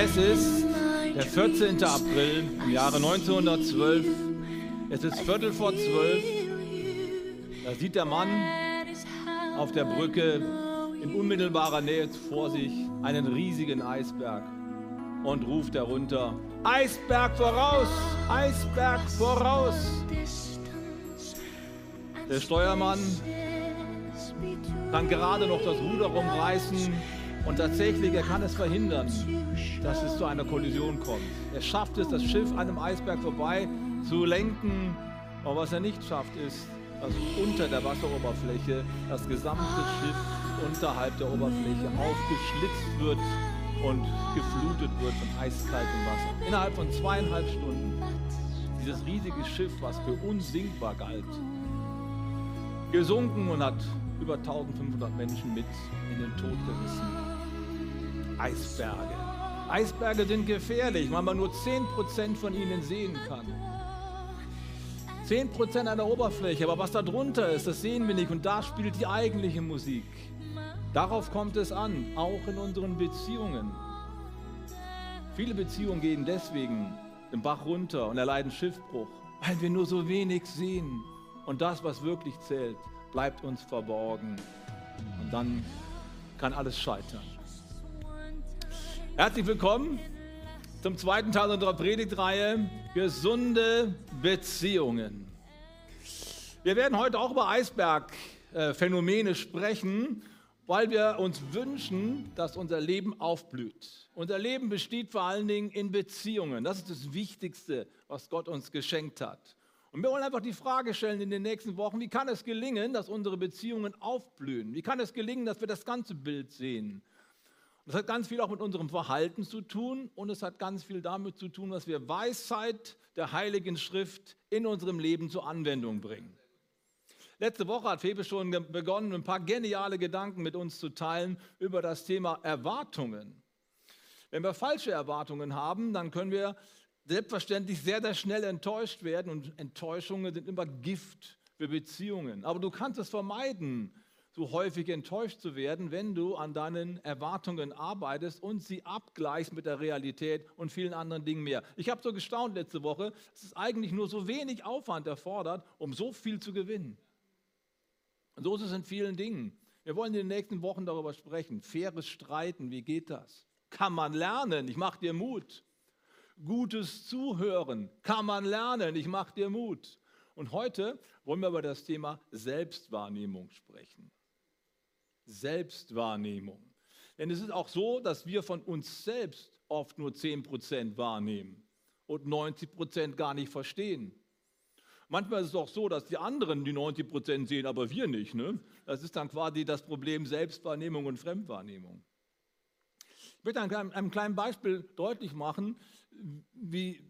Es ist der 14. April im Jahre 1912. Es ist Viertel vor zwölf. Da sieht der Mann auf der Brücke in unmittelbarer Nähe vor sich einen riesigen Eisberg und ruft darunter, Eisberg voraus, Eisberg voraus. Der Steuermann kann gerade noch das Ruder rumreißen und tatsächlich, er kann es verhindern, dass es zu einer Kollision kommt. Er schafft es, das Schiff an einem Eisberg vorbei zu lenken. Aber was er nicht schafft, ist, dass unter der Wasseroberfläche das gesamte Schiff unterhalb der Oberfläche aufgeschlitzt wird und geflutet wird von eiskaltem Wasser. Innerhalb von zweieinhalb Stunden dieses riesige Schiff, was für unsinkbar galt, gesunken und hat über 1500 Menschen mit in den Tod gerissen. Eisberge. Eisberge sind gefährlich, weil man nur 10% von ihnen sehen kann. 10% an der Oberfläche, aber was da drunter ist, das sehen wir nicht und da spielt die eigentliche Musik. Darauf kommt es an, auch in unseren Beziehungen. Viele Beziehungen gehen deswegen den Bach runter und erleiden Schiffbruch, weil wir nur so wenig sehen. Und das, was wirklich zählt, bleibt uns verborgen. Und dann kann alles scheitern. Herzlich willkommen zum zweiten Teil unserer Predigtreihe Gesunde Beziehungen. Wir werden heute auch über Eisbergphänomene sprechen, weil wir uns wünschen, dass unser Leben aufblüht. Unser Leben besteht vor allen Dingen in Beziehungen. Das ist das Wichtigste, was Gott uns geschenkt hat. Und wir wollen einfach die Frage stellen in den nächsten Wochen, wie kann es gelingen, dass unsere Beziehungen aufblühen? Wie kann es gelingen, dass wir das ganze Bild sehen? Das hat ganz viel auch mit unserem Verhalten zu tun und es hat ganz viel damit zu tun, dass wir Weisheit der Heiligen Schrift in unserem Leben zur Anwendung bringen. Letzte Woche hat Febe schon begonnen, ein paar geniale Gedanken mit uns zu teilen über das Thema Erwartungen. Wenn wir falsche Erwartungen haben, dann können wir selbstverständlich sehr, sehr schnell enttäuscht werden und Enttäuschungen sind immer Gift für Beziehungen. Aber du kannst es vermeiden, so häufig enttäuscht zu werden, wenn du an deinen Erwartungen arbeitest und sie abgleichst mit der Realität und vielen anderen Dingen mehr. Ich habe so gestaunt letzte Woche, dass es eigentlich nur so wenig Aufwand erfordert, um so viel zu gewinnen. Und so ist es in vielen Dingen. Wir wollen in den nächsten Wochen darüber sprechen. Faires Streiten, wie geht das? Kann man lernen? Ich mache dir Mut. Gutes Zuhören kann man lernen. Ich mache dir Mut. Und heute wollen wir über das Thema Selbstwahrnehmung sprechen. Selbstwahrnehmung. Denn es ist auch so, dass wir von uns selbst oft nur 10% wahrnehmen und 90% gar nicht verstehen. Manchmal ist es auch so, dass die anderen die 90% sehen, aber wir nicht. Ne? Das ist dann quasi das Problem Selbstwahrnehmung und Fremdwahrnehmung. Ich möchte an einem kleinen Beispiel deutlich machen, wie,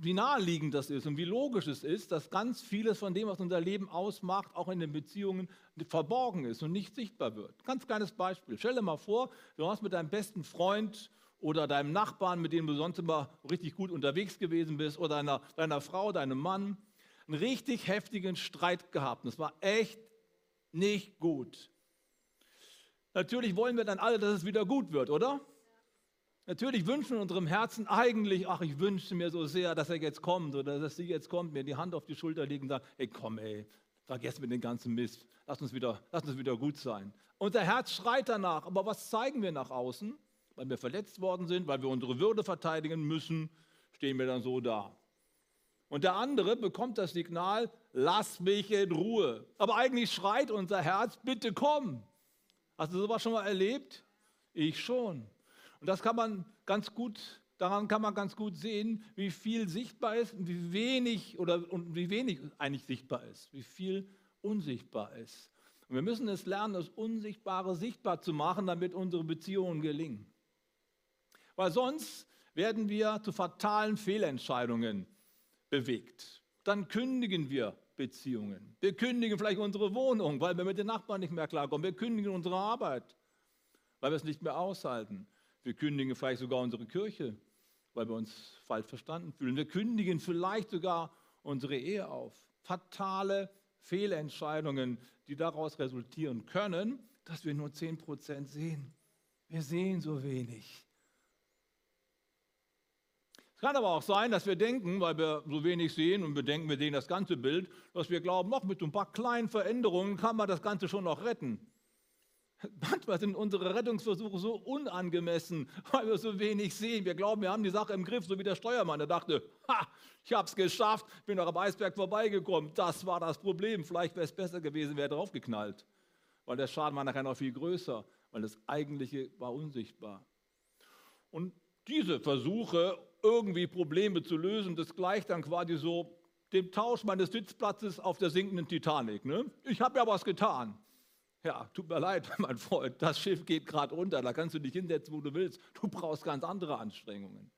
wie naheliegend das ist und wie logisch es ist, dass ganz vieles von dem, was unser Leben ausmacht, auch in den Beziehungen verborgen ist und nicht sichtbar wird. Ganz kleines Beispiel. Stell dir mal vor, du hast mit deinem besten Freund oder deinem Nachbarn, mit dem du sonst immer richtig gut unterwegs gewesen bist, oder deiner, deiner Frau, deinem Mann, einen richtig heftigen Streit gehabt. Es war echt nicht gut. Natürlich wollen wir dann alle, dass es wieder gut wird, oder? Natürlich wünschen wir in unserem Herzen eigentlich, ach, ich wünsche mir so sehr, dass er jetzt kommt oder dass sie jetzt kommt, mir die Hand auf die Schulter legen und sagt, ey, komm, ey, vergessen wir den ganzen Mist, lass uns, wieder, lass uns wieder gut sein. Unser Herz schreit danach, aber was zeigen wir nach außen? Weil wir verletzt worden sind, weil wir unsere Würde verteidigen müssen, stehen wir dann so da. Und der andere bekommt das Signal, lass mich in Ruhe. Aber eigentlich schreit unser Herz, bitte komm. Hast du sowas schon mal erlebt? Ich schon. Und das kann man ganz gut, daran kann man ganz gut sehen, wie viel sichtbar ist und wie wenig oder und wie wenig eigentlich sichtbar ist, wie viel unsichtbar ist. Und wir müssen es lernen, das Unsichtbare sichtbar zu machen, damit unsere Beziehungen gelingen. Weil sonst werden wir zu fatalen Fehlentscheidungen bewegt. Dann kündigen wir Beziehungen. Wir kündigen vielleicht unsere Wohnung, weil wir mit den Nachbarn nicht mehr klarkommen. Wir kündigen unsere Arbeit, weil wir es nicht mehr aushalten. Wir kündigen vielleicht sogar unsere Kirche, weil wir uns falsch verstanden fühlen. Wir kündigen vielleicht sogar unsere Ehe auf. Fatale Fehlentscheidungen, die daraus resultieren können, dass wir nur 10% sehen. Wir sehen so wenig. Es kann aber auch sein, dass wir denken, weil wir so wenig sehen und wir denken, wir sehen das ganze Bild, dass wir glauben, noch mit ein paar kleinen Veränderungen kann man das Ganze schon noch retten. Manchmal sind unsere Rettungsversuche so unangemessen, weil wir so wenig sehen. Wir glauben, wir haben die Sache im Griff, so wie der Steuermann. Der dachte, ha, ich habe es geschafft, bin noch am Eisberg vorbeigekommen. Das war das Problem. Vielleicht wäre es besser gewesen, wäre draufgeknallt. Weil der Schaden war nachher noch viel größer, weil das Eigentliche war unsichtbar. Und diese Versuche, irgendwie Probleme zu lösen, das gleicht dann quasi so dem Tausch meines Sitzplatzes auf der sinkenden Titanic. Ne? Ich habe ja was getan. Ja, tut mir leid, mein Freund, das Schiff geht gerade runter, da kannst du dich hinsetzen, wo du willst. Du brauchst ganz andere Anstrengungen.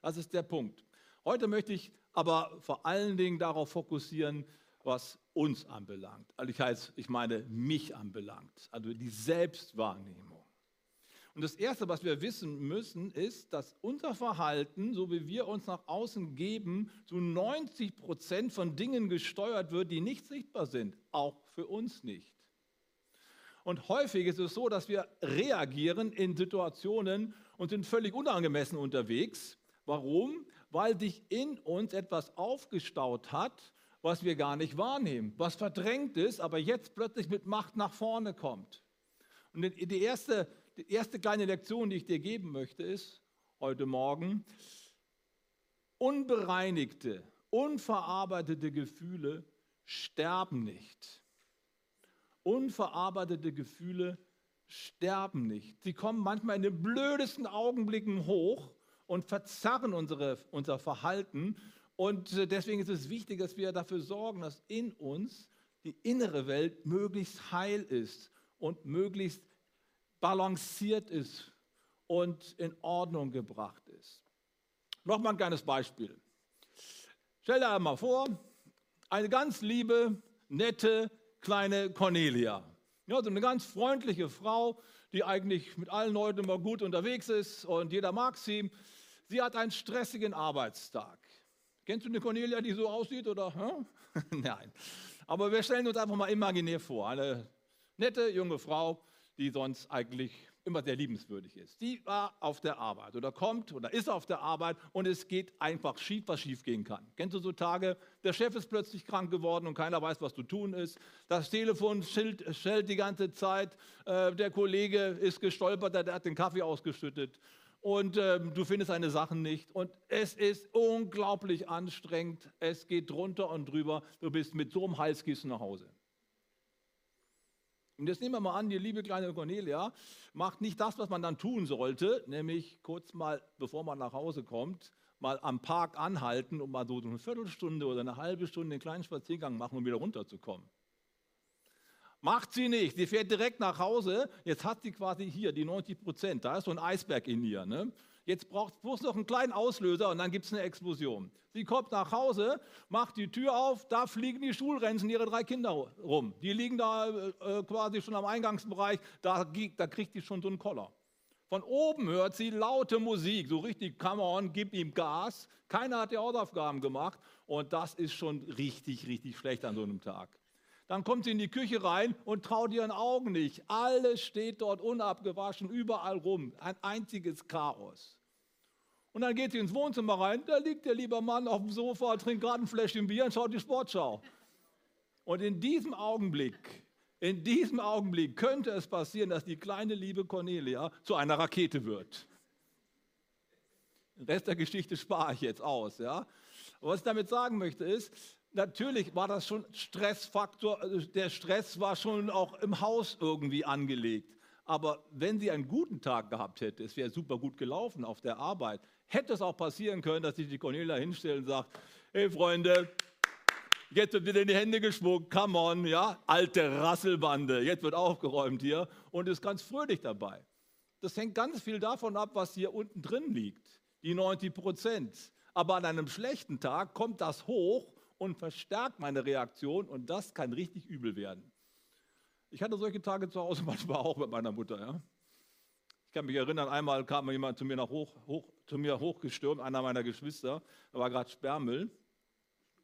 Das ist der Punkt. Heute möchte ich aber vor allen Dingen darauf fokussieren, was uns anbelangt. Also ich, heißt, ich meine mich anbelangt, also die Selbstwahrnehmung. Und das Erste, was wir wissen müssen, ist, dass unser Verhalten, so wie wir uns nach außen geben, zu 90 Prozent von Dingen gesteuert wird, die nicht sichtbar sind, auch für uns nicht. Und häufig ist es so, dass wir reagieren in Situationen und sind völlig unangemessen unterwegs. Warum? Weil sich in uns etwas aufgestaut hat, was wir gar nicht wahrnehmen, was verdrängt ist, aber jetzt plötzlich mit Macht nach vorne kommt. Und die erste die erste kleine Lektion, die ich dir geben möchte, ist heute Morgen, unbereinigte, unverarbeitete Gefühle sterben nicht. Unverarbeitete Gefühle sterben nicht. Sie kommen manchmal in den blödesten Augenblicken hoch und verzerren unsere, unser Verhalten. Und äh, deswegen ist es wichtig, dass wir dafür sorgen, dass in uns die innere Welt möglichst heil ist und möglichst balanciert ist und in Ordnung gebracht ist. Nochmal ein kleines Beispiel. Stell dir einmal vor, eine ganz liebe, nette, kleine Cornelia. Ja, so eine ganz freundliche Frau, die eigentlich mit allen Leuten immer gut unterwegs ist und jeder mag sie. Sie hat einen stressigen Arbeitstag. Kennst du eine Cornelia, die so aussieht? Oder? Nein. Aber wir stellen uns einfach mal imaginär vor. Eine nette junge Frau, die sonst eigentlich immer sehr liebenswürdig ist. Die war auf der Arbeit oder kommt oder ist auf der Arbeit und es geht einfach schief, was schief gehen kann. Kennst du so Tage, der Chef ist plötzlich krank geworden und keiner weiß, was zu tun ist. Das Telefon schellt, schellt die ganze Zeit. Äh, der Kollege ist gestolpert, der hat den Kaffee ausgeschüttet und äh, du findest seine Sachen nicht. Und es ist unglaublich anstrengend. Es geht drunter und drüber. Du bist mit so einem Halskissen nach Hause. Und jetzt nehmen wir mal an, die liebe kleine Cornelia macht nicht das, was man dann tun sollte, nämlich kurz mal, bevor man nach Hause kommt, mal am Park anhalten und mal so eine Viertelstunde oder eine halbe Stunde einen kleinen Spaziergang machen, um wieder runterzukommen. Macht sie nicht. Sie fährt direkt nach Hause. Jetzt hat sie quasi hier die 90 Prozent. Da ist so ein Eisberg in ihr. Ne? Jetzt braucht es bloß noch einen kleinen Auslöser und dann gibt es eine Explosion. Sie kommt nach Hause, macht die Tür auf, da fliegen die Schulrenzen ihre drei Kinder rum. Die liegen da äh, quasi schon am Eingangsbereich, da, da kriegt die schon so einen Koller. Von oben hört sie laute Musik, so richtig, come on, gib ihm Gas. Keiner hat die Hausaufgaben gemacht und das ist schon richtig, richtig schlecht an so einem Tag. Dann kommt sie in die Küche rein und traut ihren Augen nicht. Alles steht dort unabgewaschen, überall rum. Ein einziges Chaos. Und dann geht sie ins Wohnzimmer rein, da liegt der liebe Mann auf dem Sofa, trinkt gerade ein Fläschchen Bier und schaut die Sportschau. Und in diesem Augenblick, in diesem Augenblick könnte es passieren, dass die kleine liebe Cornelia zu einer Rakete wird. Den Rest der Geschichte spare ich jetzt aus. Ja? was ich damit sagen möchte ist, natürlich war das schon Stressfaktor, also der Stress war schon auch im Haus irgendwie angelegt. Aber wenn sie einen guten Tag gehabt hätte, es wäre super gut gelaufen auf der Arbeit, hätte es auch passieren können, dass sich die Cornelia hinstellt und sagt, hey Freunde, jetzt wird wieder in die Hände geschmuckt, come on, ja, alte Rasselbande, jetzt wird aufgeräumt hier und ist ganz fröhlich dabei. Das hängt ganz viel davon ab, was hier unten drin liegt, die 90 Prozent. Aber an einem schlechten Tag kommt das hoch und verstärkt meine Reaktion und das kann richtig übel werden. Ich hatte solche Tage zu Hause manchmal auch mit meiner Mutter. Ja. Ich kann mich erinnern, einmal kam jemand zu mir, nach hoch, hoch, zu mir hochgestürmt, einer meiner Geschwister, da war gerade Sperrmüll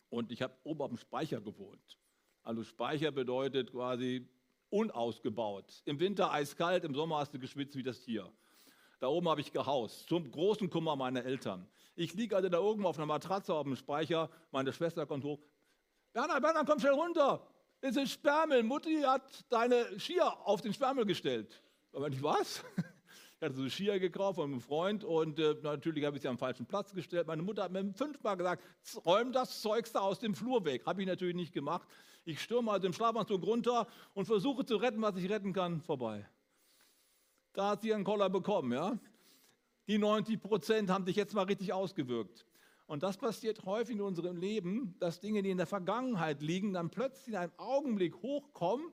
und ich habe oben auf dem Speicher gewohnt. Also Speicher bedeutet quasi unausgebaut. Im Winter eiskalt, im Sommer hast du geschwitzt wie das Tier. Da oben habe ich gehaust, zum großen Kummer meiner Eltern. Ich liege also da oben auf einer Matratze auf dem Speicher. Meine Schwester kommt hoch. Bernhard, Bernhard, komm schnell runter. Es ist Sperrmüll. Mutti hat deine Skier auf den Sperrmüll gestellt. Aber ich was? Ich hatte so Skier gekauft von einem Freund und äh, natürlich habe ich sie am falschen Platz gestellt. Meine Mutter hat mir fünfmal gesagt, räum das Zeugs da aus dem Flur weg. Habe ich natürlich nicht gemacht. Ich stürme also im Schlafanzug runter und versuche zu retten, was ich retten kann. Vorbei. Da hat sie einen Koller bekommen, ja. Die 90 Prozent haben sich jetzt mal richtig ausgewirkt. Und das passiert häufig in unserem Leben, dass Dinge, die in der Vergangenheit liegen, dann plötzlich in einem Augenblick hochkommen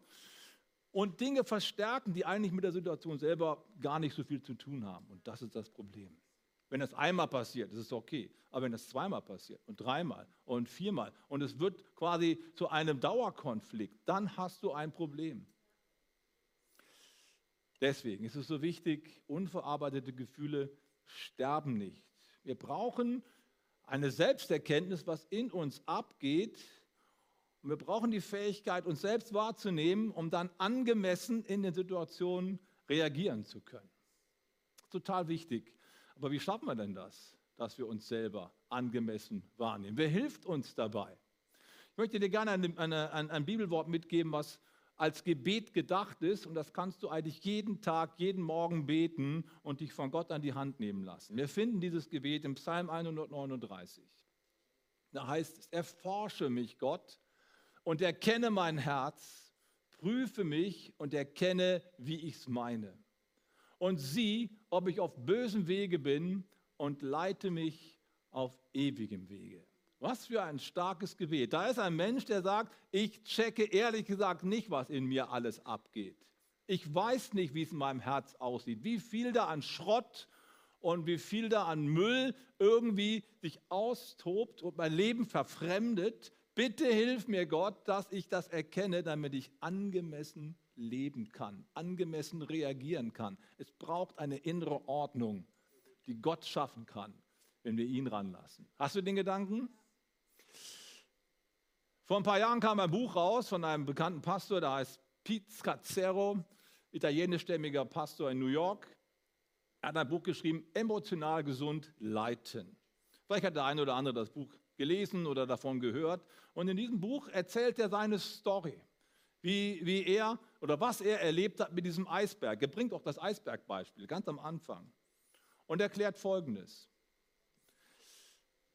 und Dinge verstärken, die eigentlich mit der Situation selber gar nicht so viel zu tun haben. Und das ist das Problem. Wenn das einmal passiert, ist es okay. Aber wenn das zweimal passiert und dreimal und viermal und es wird quasi zu einem Dauerkonflikt, dann hast du ein Problem. Deswegen ist es so wichtig, unverarbeitete Gefühle sterben nicht. Wir brauchen eine Selbsterkenntnis, was in uns abgeht, und wir brauchen die Fähigkeit, uns selbst wahrzunehmen, um dann angemessen in den Situationen reagieren zu können. Total wichtig. Aber wie schaffen wir denn das, dass wir uns selber angemessen wahrnehmen? Wer hilft uns dabei? Ich möchte dir gerne ein, ein, ein Bibelwort mitgeben, was als Gebet gedacht ist. Und das kannst du eigentlich jeden Tag, jeden Morgen beten und dich von Gott an die Hand nehmen lassen. Wir finden dieses Gebet im Psalm 139. Da heißt es, erforsche mich, Gott, und erkenne mein Herz, prüfe mich und erkenne, wie ich es meine. Und sieh, ob ich auf bösem Wege bin und leite mich auf ewigem Wege. Was für ein starkes Gebet. Da ist ein Mensch, der sagt, ich checke ehrlich gesagt nicht, was in mir alles abgeht. Ich weiß nicht, wie es in meinem Herz aussieht, wie viel da an Schrott und wie viel da an Müll irgendwie sich austobt und mein Leben verfremdet. Bitte hilf mir, Gott, dass ich das erkenne, damit ich angemessen leben kann, angemessen reagieren kann. Es braucht eine innere Ordnung, die Gott schaffen kann, wenn wir ihn ranlassen. Hast du den Gedanken? Vor ein paar Jahren kam ein Buch raus von einem bekannten Pastor, der heißt Pete Scazzero, italienischstämmiger Pastor in New York. Er hat ein Buch geschrieben, Emotional gesund leiten. Vielleicht hat der eine oder andere das Buch gelesen oder davon gehört. Und in diesem Buch erzählt er seine Story, wie, wie er oder was er erlebt hat mit diesem Eisberg. Er bringt auch das Eisbergbeispiel ganz am Anfang und erklärt Folgendes.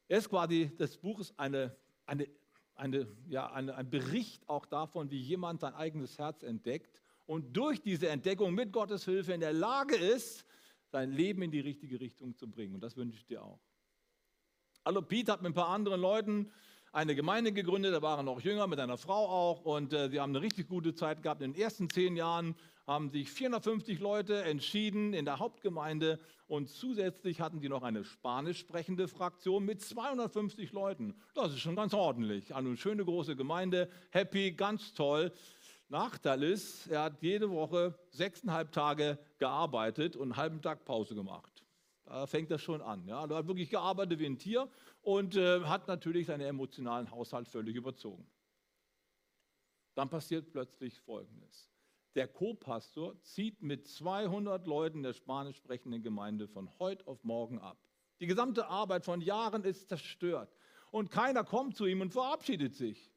Er ist quasi, das Buch ist eine, eine, eine, ja, eine, ein Bericht auch davon, wie jemand sein eigenes Herz entdeckt und durch diese Entdeckung mit Gottes Hilfe in der Lage ist, sein Leben in die richtige Richtung zu bringen. Und das wünsche ich dir auch. Also Pete hat mit ein paar anderen Leuten eine Gemeinde gegründet, da waren noch jünger, mit einer Frau auch und äh, sie haben eine richtig gute Zeit gehabt. In den ersten zehn Jahren haben sich 450 Leute entschieden in der Hauptgemeinde und zusätzlich hatten die noch eine spanisch sprechende Fraktion mit 250 Leuten. Das ist schon ganz ordentlich. Eine schöne große Gemeinde, happy, ganz toll. Nachteil ist, er hat jede Woche sechseinhalb Tage gearbeitet und einen halben Tag Pause gemacht. Da fängt das schon an. Ja. Er hat wirklich gearbeitet wie ein Tier und äh, hat natürlich seinen emotionalen Haushalt völlig überzogen. Dann passiert plötzlich Folgendes. Der Co-Pastor zieht mit 200 Leuten der spanisch sprechenden Gemeinde von heute auf morgen ab. Die gesamte Arbeit von Jahren ist zerstört. Und keiner kommt zu ihm und verabschiedet sich.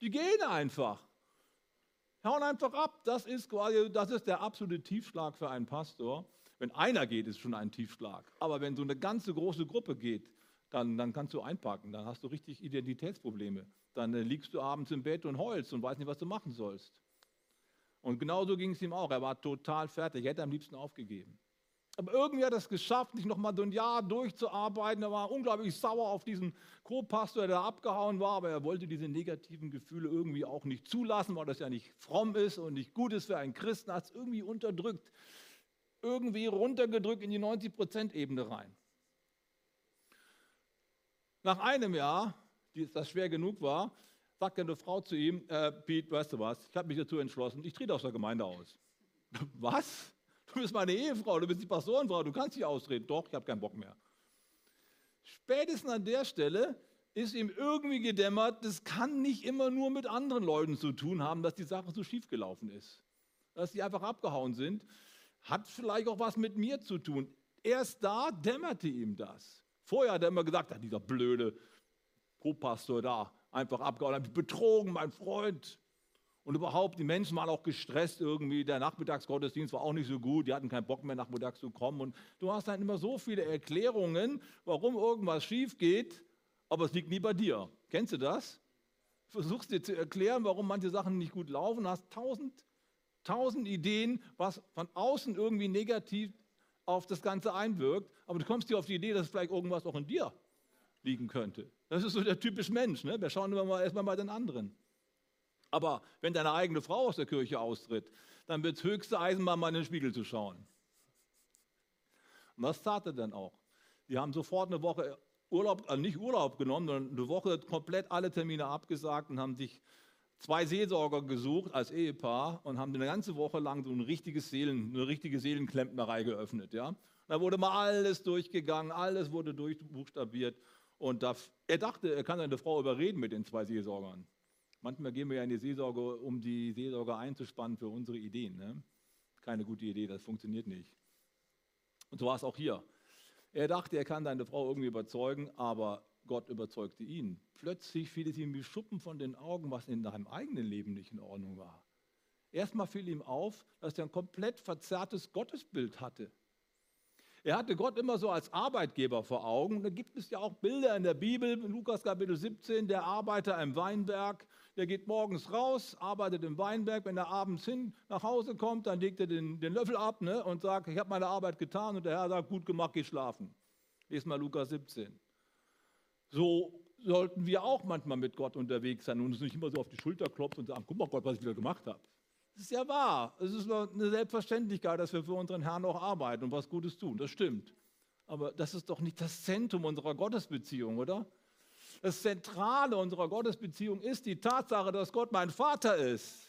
Die gehen einfach. Hauen einfach ab. Das ist quasi, das ist der absolute Tiefschlag für einen Pastor. Wenn einer geht, ist schon ein Tiefschlag. Aber wenn so eine ganze große Gruppe geht, dann, dann kannst du einpacken. Dann hast du richtig Identitätsprobleme. Dann äh, liegst du abends im Bett und heulst und weißt nicht, was du machen sollst. Und genauso ging es ihm auch. Er war total fertig. Er hätte am liebsten aufgegeben. Aber irgendwie hat er es geschafft, nicht nochmal so ein Jahr durchzuarbeiten. Er war unglaublich sauer auf diesen Co-Pastor, der abgehauen war, aber er wollte diese negativen Gefühle irgendwie auch nicht zulassen, weil das ja nicht fromm ist und nicht gut ist für einen Christen. Er hat es irgendwie unterdrückt irgendwie runtergedrückt in die 90-Prozent-Ebene rein. Nach einem Jahr, das schwer genug war, sagt eine Frau zu ihm, äh, Pete, weißt du was, ich habe mich dazu entschlossen, ich trete aus der Gemeinde aus. was? Du bist meine Ehefrau, du bist die Pastorenfrau, du kannst dich austreten. Doch, ich habe keinen Bock mehr. Spätestens an der Stelle ist ihm irgendwie gedämmert, das kann nicht immer nur mit anderen Leuten zu tun haben, dass die Sache so schief gelaufen ist. Dass die einfach abgehauen sind hat vielleicht auch was mit mir zu tun. Erst da dämmerte ihm das. Vorher hat er immer gesagt, dieser blöde Co-Pastor da, einfach abgehauen, betrogen, mein Freund. Und überhaupt, die Menschen waren auch gestresst irgendwie. Der Nachmittagsgottesdienst war auch nicht so gut. Die hatten keinen Bock mehr, nachmittags zu kommen. Und du hast dann immer so viele Erklärungen, warum irgendwas schief geht, aber es liegt nie bei dir. Kennst du das? Versuchst dir zu erklären, warum manche Sachen nicht gut laufen, hast tausend, tausend Ideen, was von außen irgendwie negativ auf das Ganze einwirkt, aber du kommst dir auf die Idee, dass vielleicht irgendwas auch in dir liegen könnte. Das ist so der typische Mensch. Ne? Wir schauen immer mal erstmal bei den anderen. Aber wenn deine eigene Frau aus der Kirche austritt, dann wird es höchste Eisenbahn, mal in den Spiegel zu schauen. Und das tat er dann auch. Die haben sofort eine Woche Urlaub, also nicht Urlaub genommen, sondern eine Woche komplett alle Termine abgesagt und haben sich zwei Seelsorger gesucht als Ehepaar und haben eine ganze Woche lang so ein richtiges Seelen, eine richtige Seelenklempnerei geöffnet. Ja? Da wurde mal alles durchgegangen, alles wurde durchbuchstabiert. Und da, er dachte, er kann seine Frau überreden mit den zwei Seelsorgern. Manchmal gehen wir ja in die Seelsorge, um die Seelsorger einzuspannen für unsere Ideen. Ne? Keine gute Idee, das funktioniert nicht. Und so war es auch hier. Er dachte, er kann seine Frau irgendwie überzeugen, aber Gott überzeugte ihn. Plötzlich fiel es ihm wie Schuppen von den Augen, was in seinem eigenen Leben nicht in Ordnung war. Erstmal fiel ihm auf, dass er ein komplett verzerrtes Gottesbild hatte. Er hatte Gott immer so als Arbeitgeber vor Augen. Da gibt es ja auch Bilder in der Bibel, in Lukas Kapitel 17, der Arbeiter im Weinberg, der geht morgens raus, arbeitet im Weinberg, wenn er abends hin nach Hause kommt, dann legt er den, den Löffel ab ne, und sagt, ich habe meine Arbeit getan und der Herr sagt, gut gemacht, geh schlafen. Lies mal Lukas 17. So sollten wir auch manchmal mit Gott unterwegs sein und uns nicht immer so auf die Schulter klopfen und sagen, guck mal Gott, was ich wieder gemacht habe. Das ist ja wahr. Es ist eine Selbstverständlichkeit, dass wir für unseren Herrn auch arbeiten und was Gutes tun. Das stimmt. Aber das ist doch nicht das Zentrum unserer Gottesbeziehung, oder? Das Zentrale unserer Gottesbeziehung ist die Tatsache, dass Gott mein Vater ist.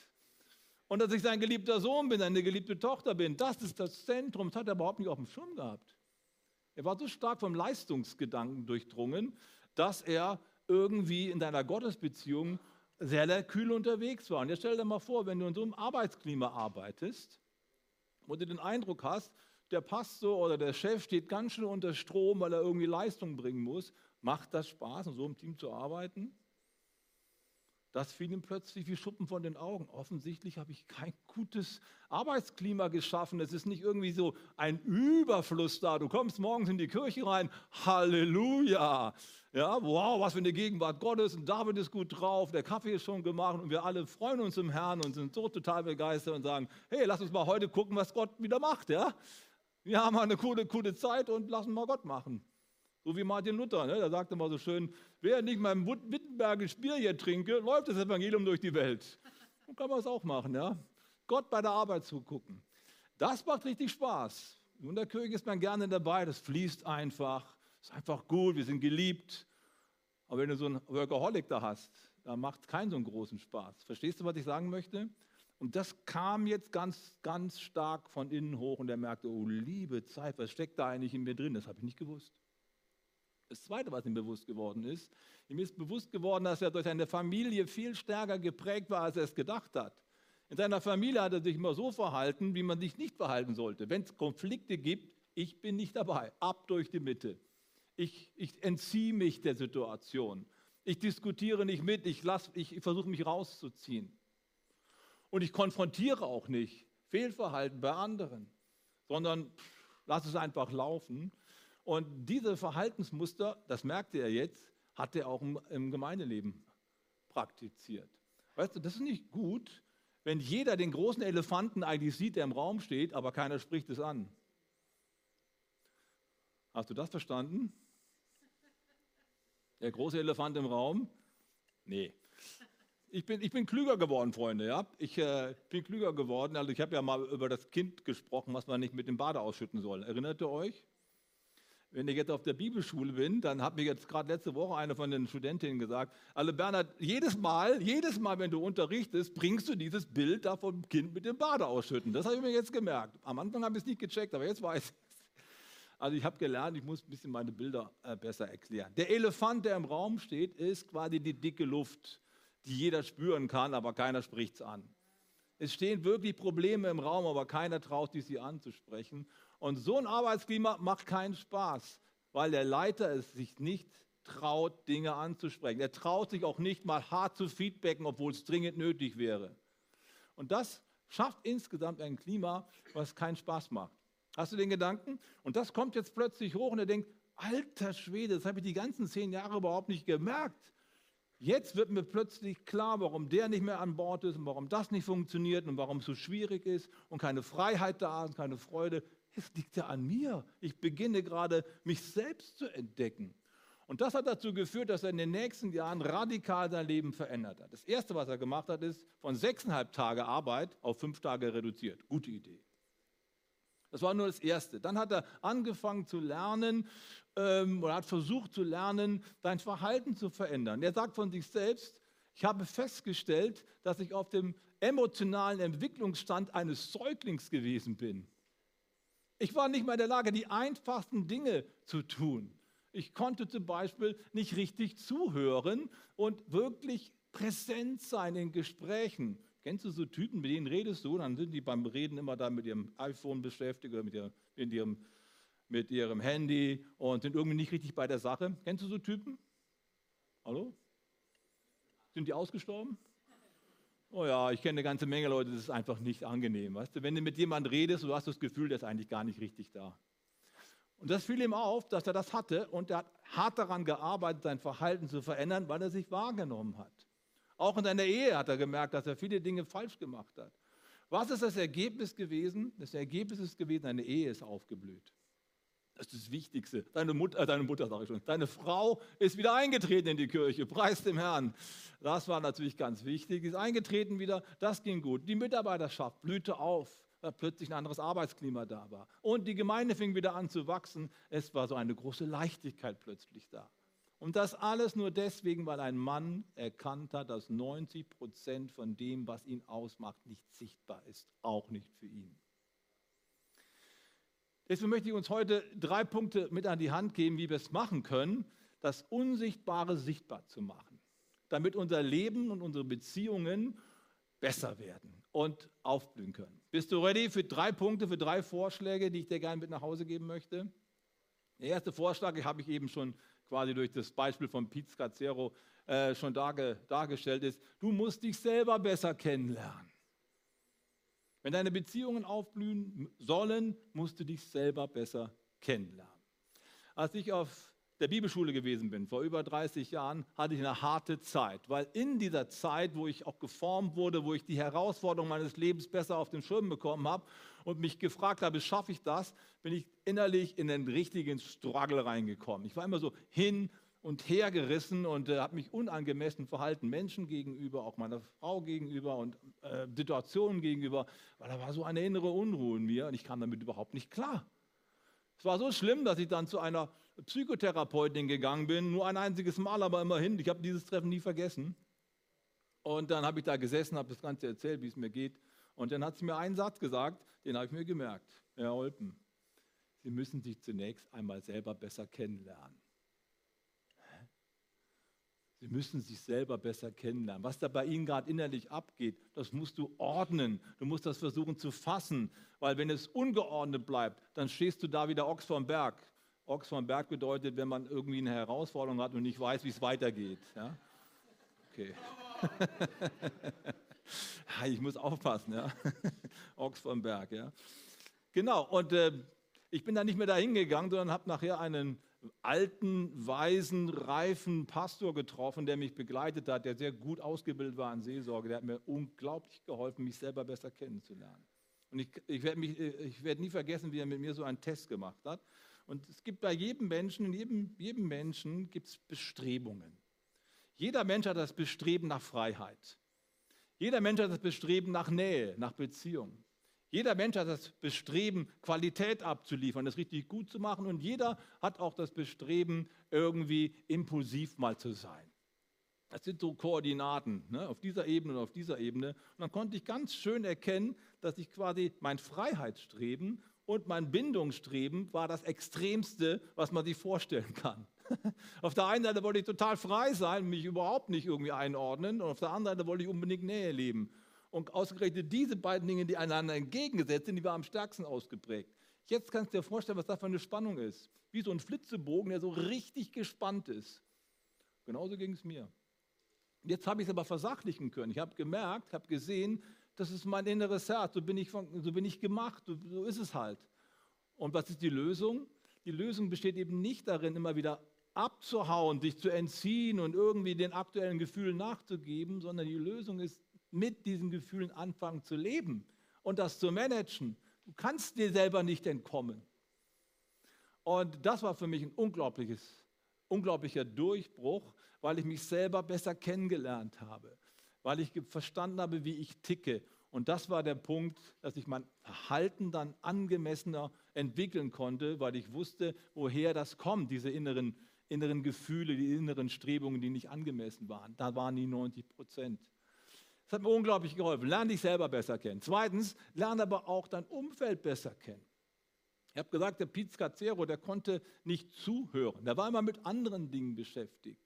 Und dass ich sein geliebter Sohn bin, eine geliebte Tochter bin. Das ist das Zentrum. Das hat er überhaupt nicht auf dem Schirm gehabt. Er war so stark vom Leistungsgedanken durchdrungen, dass er irgendwie in deiner Gottesbeziehung sehr, sehr kühl unterwegs war. Und jetzt stell dir mal vor, wenn du in so einem Arbeitsklima arbeitest, wo du den Eindruck hast, der Pastor oder der Chef steht ganz schön unter Strom, weil er irgendwie Leistung bringen muss. Macht das Spaß, in so einem Team zu arbeiten? Das fiel ihm plötzlich wie Schuppen von den Augen. Offensichtlich habe ich kein gutes Arbeitsklima geschaffen. Es ist nicht irgendwie so ein Überfluss da. Du kommst morgens in die Kirche rein, Halleluja. Ja, wow, was für eine Gegenwart Gottes. Und David ist gut drauf, der Kaffee ist schon gemacht und wir alle freuen uns im Herrn und sind so total begeistert und sagen, hey, lass uns mal heute gucken, was Gott wieder macht. Ja? Wir haben eine coole, coole Zeit und lassen mal Gott machen. So wie Martin Luther, ne? der sagte mal so schön, während ich mein Wittenbergisch Bier hier trinke, läuft das Evangelium durch die Welt. So kann man es auch machen, ja. Gott bei der Arbeit zugucken. Das macht richtig Spaß. In der Kirche ist man gerne dabei, das fließt einfach, ist einfach gut, wir sind geliebt. Aber wenn du so einen Workaholic da hast, da macht es keinen so einen großen Spaß. Verstehst du, was ich sagen möchte? Und das kam jetzt ganz, ganz stark von innen hoch und er merkte, oh liebe Zeit, was steckt da eigentlich in mir drin? Das habe ich nicht gewusst. Das Zweite, was ihm bewusst geworden ist, ihm ist bewusst geworden, dass er durch seine Familie viel stärker geprägt war, als er es gedacht hat. In seiner Familie hat er sich immer so verhalten, wie man sich nicht verhalten sollte. Wenn es Konflikte gibt, ich bin nicht dabei, ab durch die Mitte. Ich, ich entziehe mich der Situation. Ich diskutiere nicht mit, ich, ich, ich versuche mich rauszuziehen. Und ich konfrontiere auch nicht Fehlverhalten bei anderen, sondern lass es einfach laufen. Und diese Verhaltensmuster, das merkte er jetzt, hat er auch im, Gemeindeleben praktiziert. Weißt du, das ist nicht gut, wenn jeder den großen Elefanten eigentlich sieht, der im Raum steht, aber keiner spricht es an. Hast du das verstanden? Der große Elefant im Raum? Nee. Ich bin, ich bin klüger geworden, Freunde. Ja? Ich äh, bin klüger geworden. Also ich habe ja mal über das Kind gesprochen, was man nicht mit dem Bade ausschütten soll. Erinnert ihr euch? Wenn ich jetzt auf der Bibelschule bin, dann hat mir jetzt gerade letzte Woche eine von den Studentinnen gesagt, also Bernhard, jedes Mal, jedes Mal, wenn du unterrichtest, bringst du dieses Bild da vom Kind mit dem Bade ausschütten. Das habe ich mir jetzt gemerkt. Am Anfang habe ich es nicht gecheckt, aber jetzt weiß ich es. Also ich habe gelernt, ich muss ein bisschen meine Bilder äh, besser erklären. Der Elefant, der im Raum steht, ist quasi die dicke Luft, die jeder spüren kann, aber keiner spricht es an. Es stehen wirklich Probleme im Raum, aber keiner traut sich, sie anzusprechen. Und so ein Arbeitsklima macht keinen Spaß, weil der Leiter es sich nicht traut, Dinge anzusprechen. Er traut sich auch nicht mal hart zu feedbacken, obwohl es dringend nötig wäre. Und das schafft insgesamt ein Klima, was keinen Spaß macht. Hast du den Gedanken? Und das kommt jetzt plötzlich hoch und er denkt, alter Schwede, das habe ich die ganzen zehn Jahre überhaupt nicht gemerkt. Jetzt wird mir plötzlich klar, warum der nicht mehr an Bord ist und warum das nicht funktioniert und warum es so schwierig ist und keine Freiheit da ist, keine Freude. Es liegt ja an mir. Ich beginne gerade, mich selbst zu entdecken. Und das hat dazu geführt, dass er in den nächsten Jahren radikal sein Leben verändert hat. Das Erste, was er gemacht hat, ist von sechseinhalb Tage Arbeit auf fünf Tage reduziert. Gute Idee. Das war nur das Erste. Dann hat er angefangen zu lernen ähm, oder hat versucht zu lernen, sein Verhalten zu verändern. Er sagt von sich selbst, ich habe festgestellt, dass ich auf dem emotionalen Entwicklungsstand eines Säuglings gewesen bin. Ich war nicht mehr in der Lage, die einfachsten Dinge zu tun. Ich konnte zum Beispiel nicht richtig zuhören und wirklich präsent sein in Gesprächen. Kennst du so Typen, mit denen redest du, dann sind die beim Reden immer da mit ihrem iPhone beschäftigt oder mit, ihr, mit, ihrem, mit ihrem Handy und sind irgendwie nicht richtig bei der Sache. Kennst du so Typen? Hallo? Sind die ausgestorben? Oh ja, ich kenne eine ganze Menge Leute, das ist einfach nicht angenehm. Weißt du, wenn du mit jemandem redest, du hast das Gefühl, der ist eigentlich gar nicht richtig da. Und das fiel ihm auf, dass er das hatte und er hat hart daran gearbeitet, sein Verhalten zu verändern, weil er sich wahrgenommen hat. Auch in seiner Ehe hat er gemerkt, dass er viele Dinge falsch gemacht hat. Was ist das Ergebnis gewesen? Das Ergebnis ist gewesen, seine Ehe ist aufgeblüht. Das ist das Wichtigste. Deine Mutter, äh, deine Mutter sage ich schon, deine Frau ist wieder eingetreten in die Kirche. Preis dem Herrn. Das war natürlich ganz wichtig. Ist eingetreten wieder, das ging gut. Die Mitarbeiterschaft blühte auf weil plötzlich ein anderes Arbeitsklima da war. Und die Gemeinde fing wieder an zu wachsen. Es war so eine große Leichtigkeit plötzlich da. Und das alles nur deswegen, weil ein Mann erkannt hat, dass 90 Prozent von dem, was ihn ausmacht, nicht sichtbar ist, auch nicht für ihn. Deswegen möchte ich uns heute drei Punkte mit an die Hand geben, wie wir es machen können, das Unsichtbare sichtbar zu machen, damit unser Leben und unsere Beziehungen besser werden und aufblühen können. Bist du ready für drei Punkte, für drei Vorschläge, die ich dir gerne mit nach Hause geben möchte? Der erste Vorschlag habe ich eben schon quasi durch das Beispiel von Pete Scazzero äh, schon darge, dargestellt ist. Du musst dich selber besser kennenlernen. Wenn deine Beziehungen aufblühen sollen, musst du dich selber besser kennenlernen. Als ich auf der Bibelschule gewesen bin, vor über 30 Jahren, hatte ich eine harte Zeit, weil in dieser Zeit, wo ich auch geformt wurde, wo ich die Herausforderungen meines Lebens besser auf den Schirm bekommen habe und mich gefragt habe, schaffe ich das, bin ich innerlich in den richtigen Struggle reingekommen. Ich war immer so hin und her gerissen und äh, habe mich unangemessen verhalten, Menschen gegenüber, auch meiner Frau gegenüber und äh, Situationen gegenüber, weil da war so eine innere Unruhe in mir und ich kam damit überhaupt nicht klar. Es war so schlimm, dass ich dann zu einer Psychotherapeutin gegangen bin, nur ein einziges Mal, aber immerhin. Ich habe dieses Treffen nie vergessen. Und dann habe ich da gesessen, habe das Ganze erzählt, wie es mir geht. Und dann hat sie mir einen Satz gesagt, den habe ich mir gemerkt. Herr Olpen, Sie müssen sich zunächst einmal selber besser kennenlernen. Sie müssen sich selber besser kennenlernen. Was da bei Ihnen gerade innerlich abgeht, das musst du ordnen. Du musst das versuchen zu fassen, weil wenn es ungeordnet bleibt, dann stehst du da wie der Ochs vom Berg. Ochs vom Berg bedeutet, wenn man irgendwie eine Herausforderung hat und nicht weiß, wie es weitergeht. Ja? Okay. ich muss aufpassen, ja. Ochs vom Berg, ja. Genau, und äh, ich bin da nicht mehr dahin gegangen, sondern habe nachher einen alten, weisen, reifen Pastor getroffen, der mich begleitet hat, der sehr gut ausgebildet war an Seelsorge. Der hat mir unglaublich geholfen, mich selber besser kennenzulernen. Und ich, ich werde werd nie vergessen, wie er mit mir so einen Test gemacht hat. Und es gibt bei jedem Menschen, in jedem, jedem Menschen gibt es Bestrebungen. Jeder Mensch hat das Bestreben nach Freiheit. Jeder Mensch hat das Bestreben nach Nähe, nach Beziehung. Jeder Mensch hat das Bestreben, Qualität abzuliefern, das richtig gut zu machen. Und jeder hat auch das Bestreben, irgendwie impulsiv mal zu sein. Das sind so Koordinaten ne, auf dieser Ebene und auf dieser Ebene. Und dann konnte ich ganz schön erkennen, dass ich quasi mein Freiheitsstreben und mein Bindungsstreben war das Extremste, was man sich vorstellen kann. auf der einen Seite wollte ich total frei sein, mich überhaupt nicht irgendwie einordnen, und auf der anderen Seite wollte ich unbedingt Nähe leben. Und ausgerechnet diese beiden Dinge, die einander entgegengesetzt sind, die waren am stärksten ausgeprägt. Jetzt kannst du dir vorstellen, was das für eine Spannung ist. Wie so ein Flitzebogen, der so richtig gespannt ist. Genauso ging es mir. Jetzt habe ich es aber versachlichen können. Ich habe gemerkt, habe gesehen, das ist mein inneres Herz. So bin ich, von, so bin ich gemacht. So ist es halt. Und was ist die Lösung? Die Lösung besteht eben nicht darin, immer wieder abzuhauen, sich zu entziehen und irgendwie den aktuellen Gefühlen nachzugeben, sondern die Lösung ist, mit diesen Gefühlen anfangen zu leben und das zu managen. Du kannst dir selber nicht entkommen. Und das war für mich ein unglaubliches, unglaublicher Durchbruch, weil ich mich selber besser kennengelernt habe, weil ich verstanden habe, wie ich ticke. Und das war der Punkt, dass ich mein Verhalten dann angemessener entwickeln konnte, weil ich wusste, woher das kommt, diese inneren inneren Gefühle, die inneren Strebungen, die nicht angemessen waren. Da waren die 90 Prozent. Das hat mir unglaublich geholfen. Lerne dich selber besser kennen. Zweitens, lerne aber auch dein Umfeld besser kennen. Ich habe gesagt, der Piz Cazero, der konnte nicht zuhören. Der war immer mit anderen Dingen beschäftigt.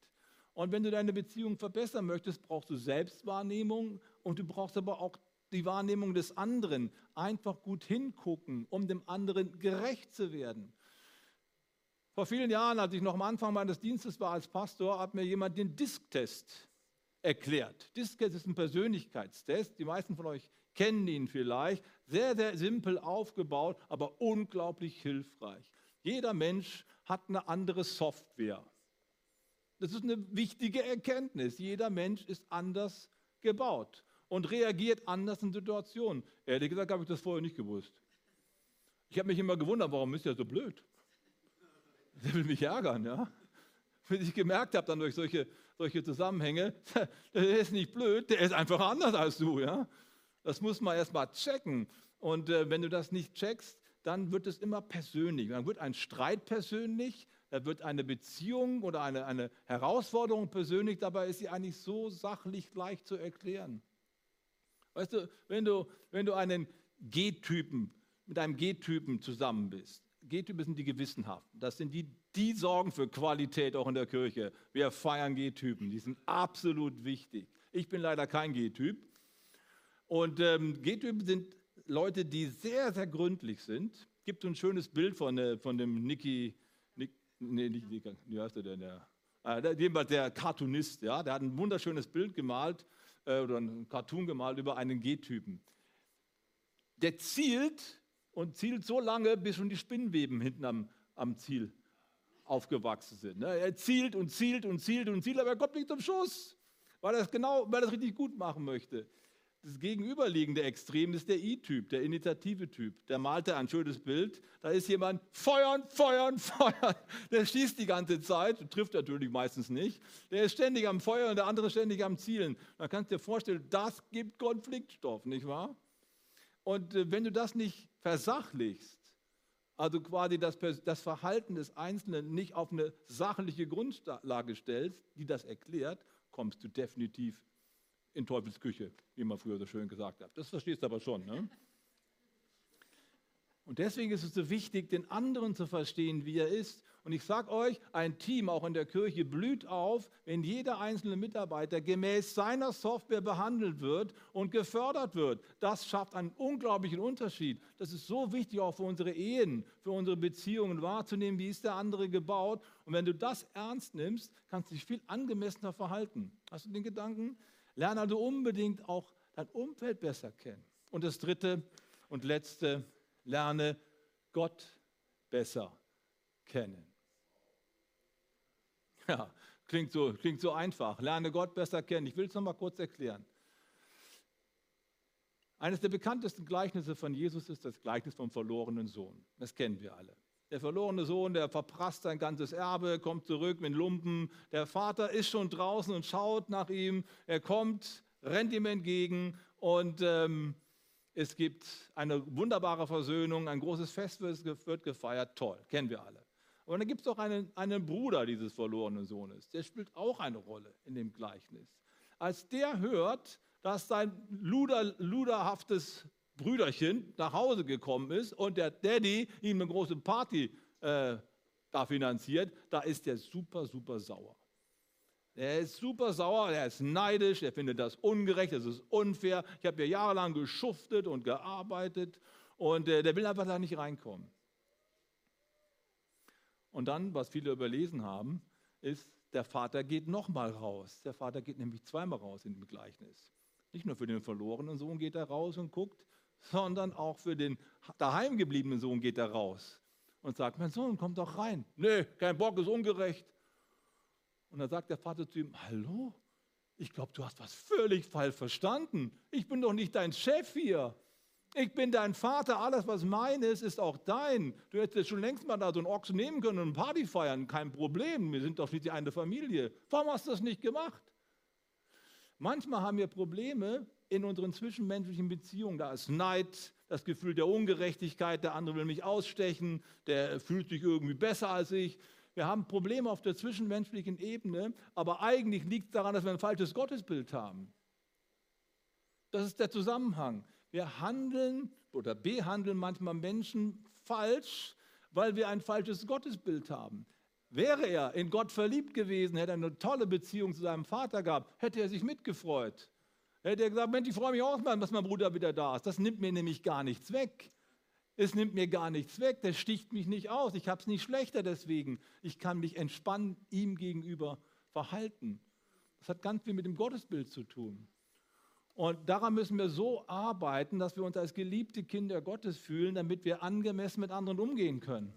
Und wenn du deine Beziehung verbessern möchtest, brauchst du Selbstwahrnehmung und du brauchst aber auch die Wahrnehmung des anderen. Einfach gut hingucken, um dem anderen gerecht zu werden. Vor vielen Jahren, als ich noch am Anfang meines Dienstes war als Pastor, hat mir jemand den Disk-Test erklärt. Disk-Test ist ein Persönlichkeitstest. Die meisten von euch kennen ihn vielleicht. Sehr, sehr simpel aufgebaut, aber unglaublich hilfreich. Jeder Mensch hat eine andere Software. Das ist eine wichtige Erkenntnis. Jeder Mensch ist anders gebaut und reagiert anders in Situationen. Ehrlich gesagt habe ich das vorher nicht gewusst. Ich habe mich immer gewundert, warum ist er so blöd? Der will mich ärgern, ja. Bis ich gemerkt habe, dann durch solche, solche Zusammenhänge, der ist nicht blöd, der ist einfach anders als du, ja. Das muss man erst mal checken. Und äh, wenn du das nicht checkst, dann wird es immer persönlich. Dann wird ein Streit persönlich, da wird eine Beziehung oder eine, eine Herausforderung persönlich, dabei ist sie eigentlich so sachlich leicht zu erklären. Weißt du, wenn du, wenn du einen G-Typen, mit einem G-Typen zusammen bist, G-Typen sind die Gewissenhaften. Das sind die, die sorgen für Qualität auch in der Kirche. Wir feiern G-Typen, die sind absolut wichtig. Ich bin leider kein G-Typ. Und ähm, G-Typen sind Leute, die sehr, sehr gründlich sind. Gibt so ein schönes Bild von, äh, von dem Nicky, Nick, nee, nicht Nicky, wie heißt der denn? Der, äh, der, der Cartoonist, ja, der hat ein wunderschönes Bild gemalt äh, oder ein Cartoon gemalt über einen G-Typen. Der zielt und zielt so lange, bis schon die Spinnweben hinten am, am Ziel aufgewachsen sind. Ne? Er zielt und zielt und zielt und zielt, aber er kommt nicht zum Schuss, weil er es genau, weil er es richtig gut machen möchte. Das gegenüberliegende Extrem ist der I-Typ, der Initiative-Typ. Der malte ein schönes Bild. Da ist jemand feuern, feuern, feuern. Der schießt die ganze Zeit, trifft natürlich meistens nicht. Der ist ständig am Feuern und der andere ständig am Zielen. Man kann dir vorstellen, das gibt Konfliktstoff, nicht wahr? Und äh, wenn du das nicht versachlichst, also quasi das, das Verhalten des Einzelnen nicht auf eine sachliche Grundlage stellst, die das erklärt, kommst du definitiv in Teufels Küche, wie man früher so schön gesagt hat. Das verstehst du aber schon. Ne? Und deswegen ist es so wichtig, den anderen zu verstehen, wie er ist. Und ich sage euch, ein Team auch in der Kirche blüht auf, wenn jeder einzelne Mitarbeiter gemäß seiner Software behandelt wird und gefördert wird. Das schafft einen unglaublichen Unterschied. Das ist so wichtig auch für unsere Ehen, für unsere Beziehungen wahrzunehmen, wie ist der andere gebaut. Und wenn du das ernst nimmst, kannst du dich viel angemessener verhalten. Hast du den Gedanken? Lerne also unbedingt auch dein Umfeld besser kennen. Und das dritte und letzte, lerne Gott besser kennen. Ja, klingt so, klingt so einfach. Lerne Gott besser kennen. Ich will es noch mal kurz erklären. Eines der bekanntesten Gleichnisse von Jesus ist das Gleichnis vom verlorenen Sohn. Das kennen wir alle. Der verlorene Sohn, der verprasst sein ganzes Erbe, kommt zurück mit Lumpen. Der Vater ist schon draußen und schaut nach ihm. Er kommt, rennt ihm entgegen und ähm, es gibt eine wunderbare Versöhnung, ein großes Fest wird gefeiert, toll, kennen wir alle. Und dann gibt es auch einen, einen Bruder dieses verlorenen Sohnes, der spielt auch eine Rolle in dem Gleichnis. Als der hört, dass sein luder, luderhaftes Brüderchen nach Hause gekommen ist und der Daddy ihm eine große Party äh, da finanziert, da ist der super, super sauer. Er ist super sauer, er ist neidisch, er findet das ungerecht, das ist unfair. Ich habe ja jahrelang geschuftet und gearbeitet und äh, der will einfach da nicht reinkommen. Und dann, was viele überlesen haben, ist, der Vater geht nochmal raus. Der Vater geht nämlich zweimal raus in dem Gleichnis. Nicht nur für den verlorenen Sohn geht er raus und guckt, sondern auch für den daheimgebliebenen Sohn geht er raus und sagt, mein Sohn, komm doch rein. Nee, kein Bock, ist ungerecht. Und dann sagt der Vater zu ihm, hallo, ich glaube, du hast was völlig falsch verstanden. Ich bin doch nicht dein Chef hier. Ich bin dein Vater, alles was mein ist, ist auch dein. Du hättest schon längst mal da so einen Ochsen nehmen können und eine Party feiern, kein Problem. Wir sind doch schließlich eine Familie. Warum hast du das nicht gemacht? Manchmal haben wir Probleme in unseren zwischenmenschlichen Beziehungen. Da ist Neid, das Gefühl der Ungerechtigkeit, der andere will mich ausstechen, der fühlt sich irgendwie besser als ich. Wir haben Probleme auf der zwischenmenschlichen Ebene, aber eigentlich liegt es daran, dass wir ein falsches Gottesbild haben. Das ist der Zusammenhang. Wir handeln oder behandeln manchmal Menschen falsch, weil wir ein falsches Gottesbild haben. Wäre er in Gott verliebt gewesen, hätte er eine tolle Beziehung zu seinem Vater gehabt, hätte er sich mitgefreut. Hätte er gesagt, Mensch, ich freue mich auch dass mein Bruder wieder da ist. Das nimmt mir nämlich gar nichts weg. Es nimmt mir gar nichts weg, der sticht mich nicht aus, ich habe es nicht schlechter deswegen. Ich kann mich entspannt ihm gegenüber verhalten. Das hat ganz viel mit dem Gottesbild zu tun. Und daran müssen wir so arbeiten, dass wir uns als geliebte Kinder Gottes fühlen, damit wir angemessen mit anderen umgehen können.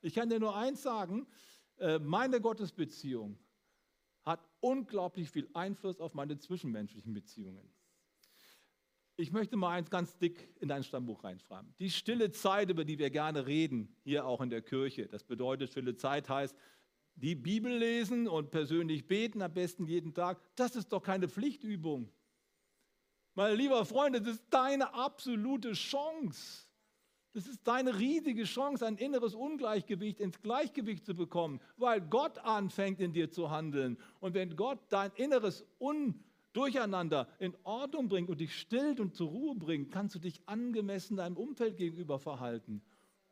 Ich kann dir nur eins sagen, äh, meine Gottesbeziehung hat unglaublich viel Einfluss auf meine zwischenmenschlichen Beziehungen. Ich möchte mal eins ganz dick in dein Stammbuch reinschreiben. Die stille Zeit, über die wir gerne reden, hier auch in der Kirche. Das bedeutet, stille Zeit heißt, die Bibel lesen und persönlich beten, am besten jeden Tag. Das ist doch keine Pflichtübung. Meine lieber Freunde, das ist deine absolute Chance. Das ist deine riesige Chance, ein inneres Ungleichgewicht ins Gleichgewicht zu bekommen, weil Gott anfängt in dir zu handeln. Und wenn Gott dein inneres Ungleichgewicht Durcheinander in Ordnung bringt und dich stillt und zur Ruhe bringt, kannst du dich angemessen deinem Umfeld gegenüber verhalten.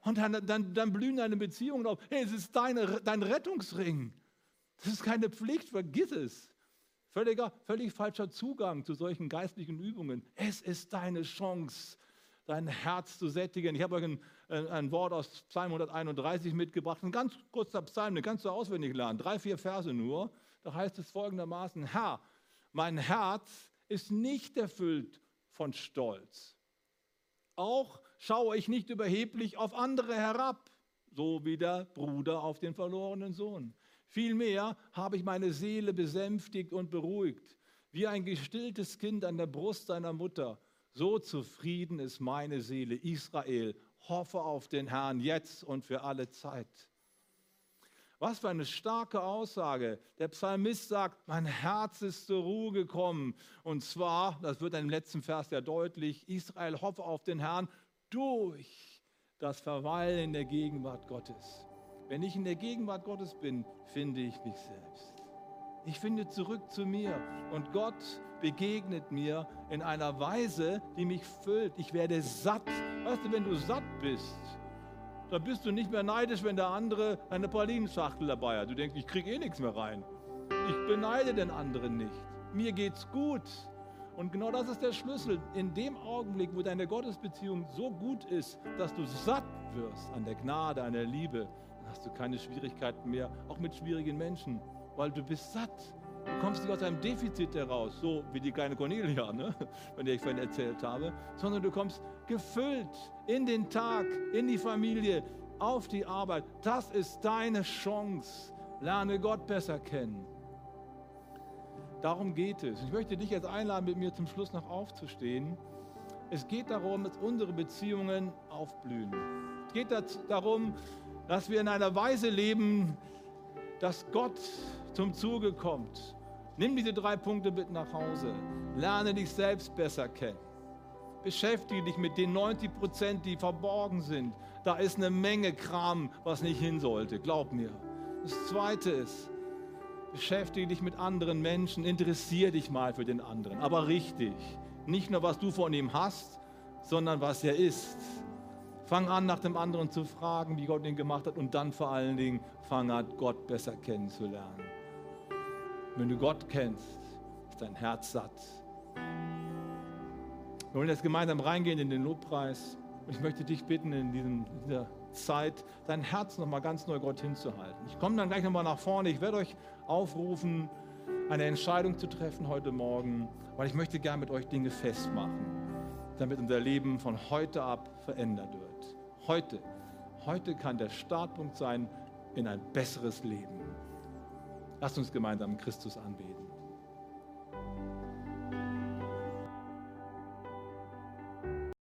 Und dann, dann, dann blühen deine Beziehungen auf. Hey, es ist deine, dein Rettungsring. Das ist keine Pflicht, vergiss es. Völliger, völlig falscher Zugang zu solchen geistlichen Übungen. Es ist deine Chance, dein Herz zu sättigen. Ich habe euch ein, äh, ein, Wort aus Psalm 131 mitgebracht, ein ganz kurzer Psalm, den kannst du auswendig lernen, drei, vier Verse nur. Da heißt es folgendermaßen, Herr, mein Herz ist nicht erfüllt von Stolz. Auch schaue ich nicht überheblich auf andere herab, so wie der Bruder auf den verlorenen Sohn. Vielmehr habe ich meine Seele besänftigt und beruhigt, wie ein gestilltes Kind an der Brust seiner Mutter. So zufrieden ist meine Seele, Israel. Hoffe auf den Herrn jetzt und für alle Zeit. Was für eine starke Aussage. Der Psalmist sagt, mein Herz ist zur Ruhe gekommen. Und zwar, das wird im letzten Vers ja deutlich, Israel hoffe auf den Herrn durch das Verweilen in der Gegenwart Gottes. Wenn ich in der Gegenwart Gottes bin, finde ich mich selbst. Ich finde zurück zu mir und Gott begegnet mir in einer Weise, die mich füllt. Ich werde satt. Weißt du, wenn du satt bist, da bist du nicht mehr neidisch, wenn der andere eine Pralinenschachtel dabei hat. Du denkst, ich kriege eh nichts mehr rein. Ich beneide den anderen nicht. Mir geht's gut. Und genau das ist der Schlüssel. In dem Augenblick, wo deine Gottesbeziehung so gut ist, dass du satt wirst an der Gnade, an der Liebe, dann hast du keine Schwierigkeiten mehr, auch mit schwierigen Menschen, weil du bist satt. Du kommst nicht aus einem Defizit heraus, so wie die kleine Cornelia, ne? von der ich vorhin erzählt habe, sondern du kommst gefüllt in den Tag, in die Familie, auf die Arbeit. Das ist deine Chance. Lerne Gott besser kennen. Darum geht es. Ich möchte dich jetzt einladen, mit mir zum Schluss noch aufzustehen. Es geht darum, dass unsere Beziehungen aufblühen. Es geht darum, dass wir in einer Weise leben, dass Gott zum Zuge kommt. Nimm diese drei Punkte mit nach Hause. Lerne dich selbst besser kennen. Beschäftige dich mit den 90 Prozent, die verborgen sind. Da ist eine Menge Kram, was nicht hin sollte. Glaub mir. Das Zweite ist, beschäftige dich mit anderen Menschen. Interessiere dich mal für den anderen. Aber richtig. Nicht nur, was du von ihm hast, sondern was er ist. Fang an, nach dem anderen zu fragen, wie Gott ihn gemacht hat. Und dann vor allen Dingen, fang an, Gott besser kennenzulernen. Wenn du Gott kennst, ist dein Herz satt. Wir wollen jetzt gemeinsam reingehen in den Lobpreis. Und ich möchte dich bitten, in diesem, dieser Zeit, dein Herz nochmal ganz neu Gott hinzuhalten. Ich komme dann gleich nochmal nach vorne. Ich werde euch aufrufen, eine Entscheidung zu treffen heute Morgen, weil ich möchte gerne mit euch Dinge festmachen, damit unser Leben von heute ab verändert wird. Heute, heute kann der Startpunkt sein in ein besseres Leben. Lasst uns gemeinsam Christus anbeten.